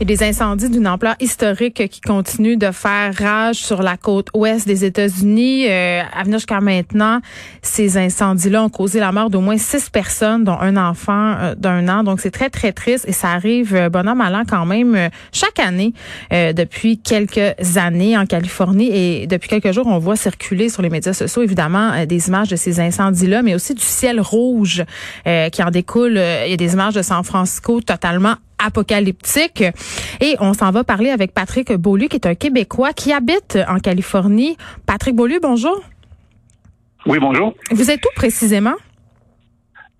A des incendies d'une ampleur historique qui continuent de faire rage sur la côte ouest des États-Unis. Euh, à venir jusqu'à maintenant, ces incendies-là ont causé la mort d'au moins six personnes, dont un enfant euh, d'un an. Donc, c'est très, très triste et ça arrive, euh, bonhomme allant quand même, euh, chaque année depuis quelques années en Californie. Et depuis quelques jours, on voit circuler sur les médias sociaux, évidemment, des images de ces incendies-là, mais aussi du ciel rouge qui en découle. il y a des images de San Francisco totalement apocalyptique. Et on s'en va parler avec Patrick Beaulieu, qui est un Québécois qui habite en Californie. Patrick Beaulieu, bonjour. Oui, bonjour. Vous êtes où précisément?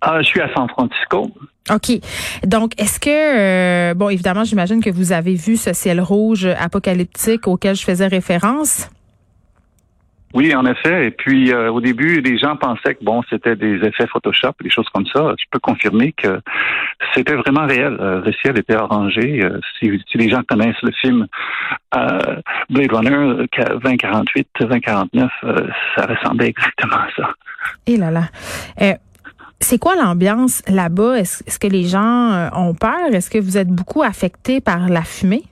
Ah, je suis à San Francisco. OK. Donc, est-ce que, euh, bon, évidemment, j'imagine que vous avez vu ce ciel rouge apocalyptique auquel je faisais référence? Oui, en effet. Et puis euh, au début, les gens pensaient que bon, c'était des effets Photoshop, des choses comme ça. Je peux confirmer que c'était vraiment réel. Euh, le ciel était arrangé. Euh, si, les gens connaissent le film Blade Runner 2048, 2049, ça ressemblait exactement à ça. Et là là. c'est quoi l'ambiance là-bas? Est-ce que les gens ont peur? Est-ce que vous êtes beaucoup affectés par la fumée?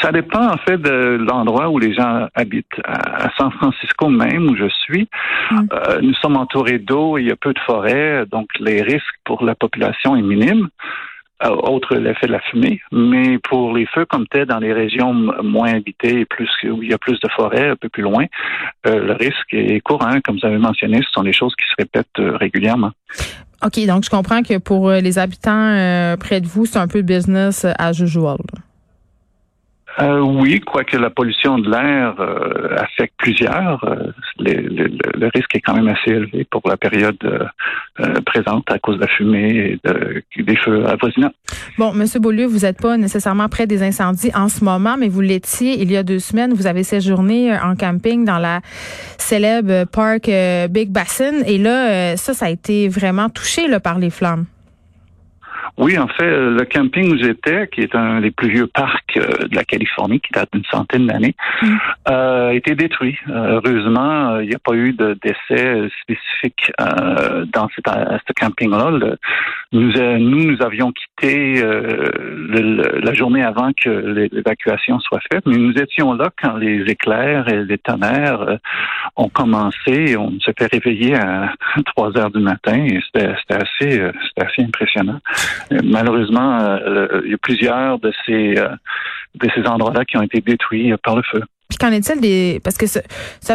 Ça dépend en fait de l'endroit où les gens habitent. À San Francisco même, où je suis, mm. euh, nous sommes entourés d'eau et il y a peu de forêts, donc les risques pour la population est minime, euh, autre l'effet de la fumée. Mais pour les feux comme tel, dans les régions moins habitées et plus où il y a plus de forêts, un peu plus loin, euh, le risque est courant. Comme vous avez mentionné, ce sont des choses qui se répètent régulièrement. OK, donc je comprends que pour les habitants près de vous, c'est un peu business as usual. Euh, oui, quoique la pollution de l'air euh, affecte plusieurs, euh, le, risque est quand même assez élevé pour la période euh, présente à cause de la fumée et des feux avoisinants. Bon, Monsieur Beaulieu, vous n'êtes pas nécessairement près des incendies en ce moment, mais vous l'étiez il y a deux semaines. Vous avez séjourné en camping dans la célèbre parc Big Basin, et là, ça, ça a été vraiment touché là, par les flammes. Oui, en fait, le camping où j'étais, qui est un des plus vieux parcs euh, de la Californie, qui date d'une centaine d'années, mm. euh, a été détruit. Euh, heureusement, il n'y a pas eu de décès spécifique dans ce camping-là. Nous, nous, nous avions quitté la journée avant que l'évacuation soit faite, mais nous étions là quand les éclairs et les tonnerres ont commencé. On s'est fait réveiller à 3 heures du matin et c'était assez, assez impressionnant. Malheureusement, euh, il y a plusieurs de ces euh, de ces endroits-là qui ont été détruits par le feu. Qu'en est-il des parce que ce,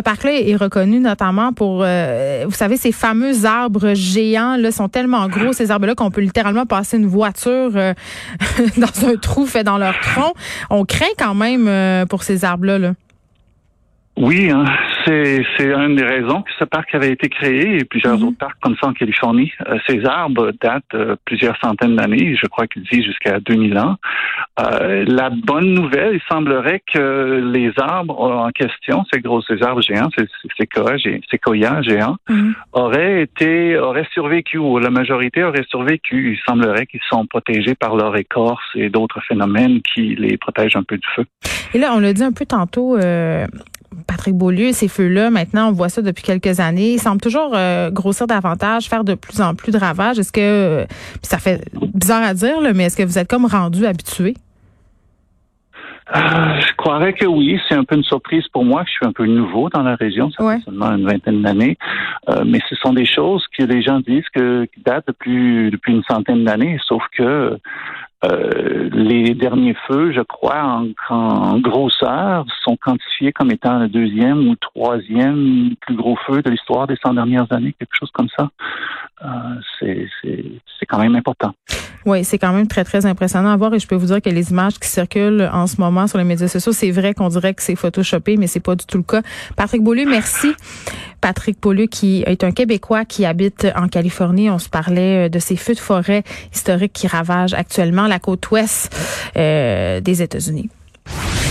parc-là est reconnu notamment pour euh, vous savez ces fameux arbres géants là sont tellement gros ces arbres-là qu'on peut littéralement passer une voiture dans un trou fait dans leur tronc. On craint quand même pour ces arbres-là. Là. Oui, hein, c'est c'est une des raisons que ce parc avait été créé et plusieurs mhm. autres parcs comme ça en Californie. Euh, ces arbres datent euh, plusieurs centaines d'années, je crois qu'ils disent jusqu'à 2000 ans. Euh, la bonne nouvelle, il semblerait que les arbres en question, ces gros ces arbres géants, ces, ces séquoias géants, mhm. auraient été auraient survécu ou la majorité aurait survécu. Il semblerait qu'ils sont protégés par leur écorce et d'autres phénomènes qui les protègent un peu du feu. Et là, on l'a dit un peu tantôt. Patrick Beaulieu, ces feux-là, maintenant, on voit ça depuis quelques années. Ils semblent toujours euh, grossir davantage, faire de plus en plus de ravages. Est-ce que, euh, ça fait bizarre à dire, mais est-ce que vous êtes comme rendu habitué? Euh, je croirais que oui. C'est un peu une surprise pour moi. Je suis un peu nouveau dans la région. Ça fait seulement une vingtaine d'années. mais ce sont des choses que les gens disent que, qui datent depuis, depuis une centaine d'années. Sauf que euh, les derniers feux, je crois, en, grosseur, sont quantifiés comme étant le deuxième ou troisième plus gros feu de l'histoire des 100 dernières années, quelque chose comme ça. Euh, c'est quand même important. Oui, c'est quand même très, très impressionnant à voir et je peux vous dire que les images qui circulent en ce moment sur les médias sociaux, c'est vrai qu'on dirait que c'est photoshopé, mais c'est pas du tout le cas. Patrick Beaulieu, merci. Patrick Beaulieu, qui est un Québécois qui habite en Californie. On se parlait euh, de ces feux de forêt historiques qui ravagent actuellement la côte ouest euh, des États-Unis.